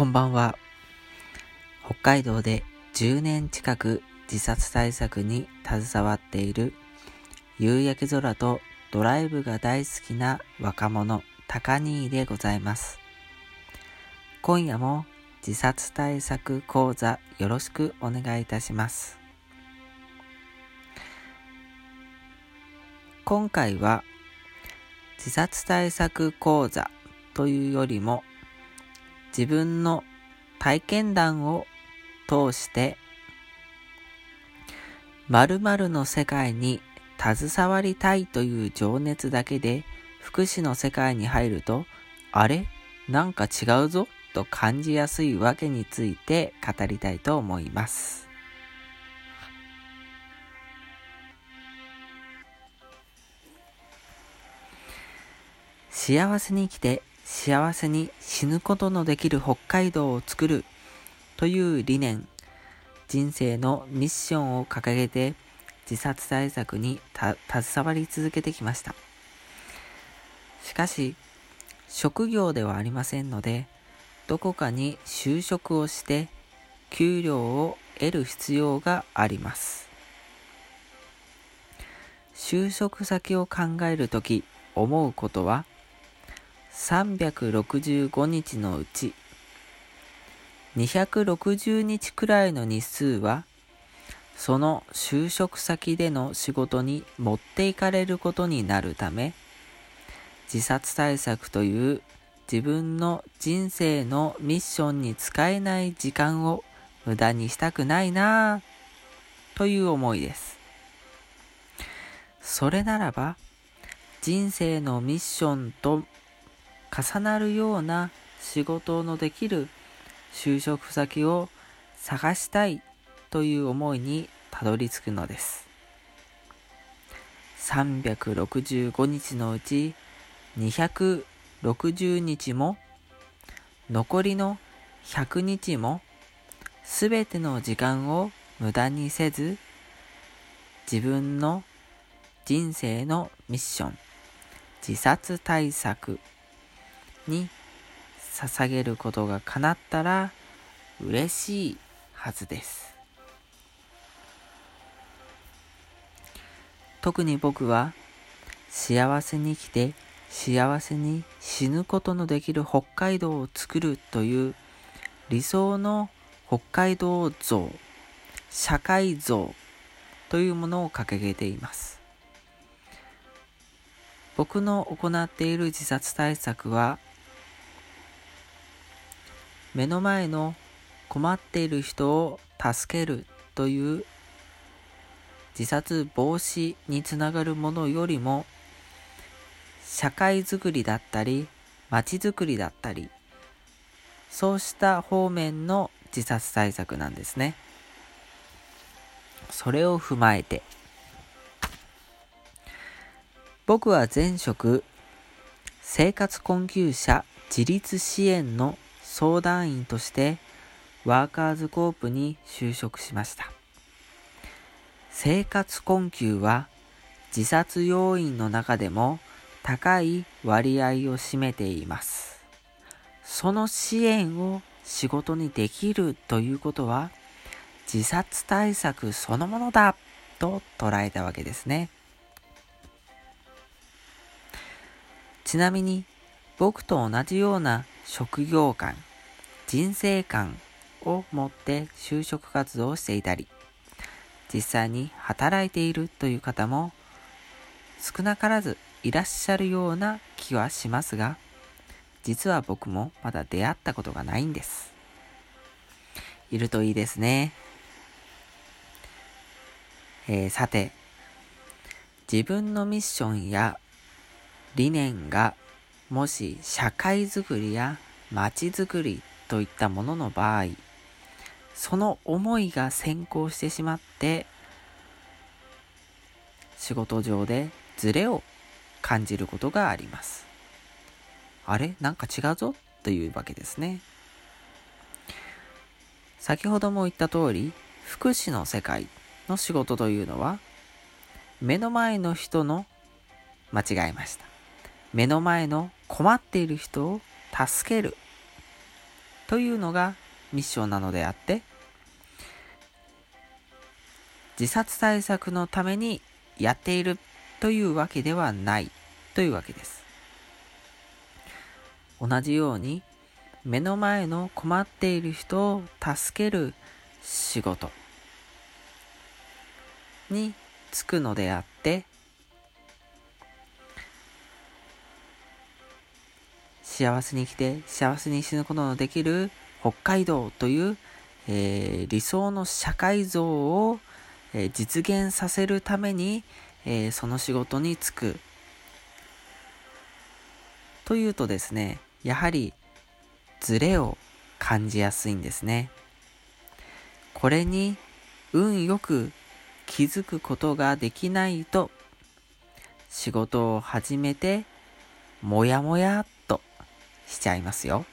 こんばんは。北海道で10年近く自殺対策に携わっている夕焼け空とドライブが大好きな若者高兄でございます。今夜も自殺対策講座よろしくお願いいたします。今回は自殺対策講座というよりも自分の体験談を通して〇〇の世界に携わりたいという情熱だけで福祉の世界に入るとあれ？なんか違うぞ？と感じやすいわけについて語りたいと思います。幸せに生きて幸せに死ぬことのできる北海道を作るという理念、人生のミッションを掲げて自殺対策に携わり続けてきました。しかし、職業ではありませんので、どこかに就職をして給料を得る必要があります。就職先を考えるとき思うことは365日のうち260日くらいの日数はその就職先での仕事に持っていかれることになるため自殺対策という自分の人生のミッションに使えない時間を無駄にしたくないなぁという思いです。それならば人生のミッションと重なるような仕事のできる就職先を探したいという思いにたどり着くのです。365日のうち260日も残りの100日もすべての時間を無駄にせず自分の人生のミッション自殺対策に捧げることが叶ったら嬉しいはずです。特に僕は幸せに生きて幸せに死ぬことのできる北海道を作るという理想の北海道像、社会像というものを掲げています。僕の行っている自殺対策は目の前の困っている人を助けるという自殺防止につながるものよりも社会づくりだったり街づくりだったりそうした方面の自殺対策なんですね。それを踏まえて僕は前職生活困窮者自立支援の相談員としてワーカーズコープに就職しました。生活困窮は自殺要因の中でも高い割合を占めています。その支援を仕事にできるということは自殺対策そのものだと捉えたわけですね。ちなみに僕と同じような職業観、人生観を持って就職活動をしていたり、実際に働いているという方も少なからずいらっしゃるような気はしますが、実は僕もまだ出会ったことがないんです。いるといいですね。えー、さて、自分のミッションや理念がもし社会づくりや街づくりといったものの場合、その思いが先行してしまって、仕事上でズレを感じることがあります。あれ？なんか違うぞ？というわけですね。先ほども言った通り、福祉の世界の仕事というのは、目の前の人の間違えました。目の前の困っている人を助けるというのがミッションなのであって、自殺対策のためにやっているというわけではないというわけです。同じように目の前の困っている人を助ける仕事に就くのであって幸せに生きて幸せに死ぬことのできる北海道という、えー、理想の社会像を、えー、実現させるために、えー、その仕事に就くというとですねやはりズレを感じやすいんですね。これに運よく気づくことができないと仕事を始めてもやもやっしちゃいますよ。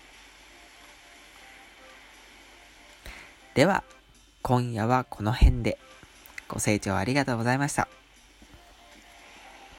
では今夜はこの辺でご清聴ありがとうございました。